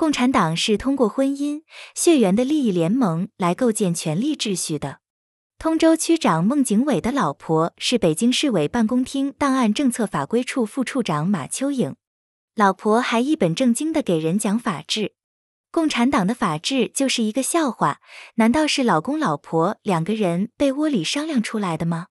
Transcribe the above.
共产党是通过婚姻、血缘的利益联盟来构建权力秩序的。通州区长孟景伟的老婆是北京市委办公厅档案政策法规处副处长马秋颖。老婆还一本正经的给人讲法治，共产党的法治就是一个笑话，难道是老公老婆两个人被窝里商量出来的吗？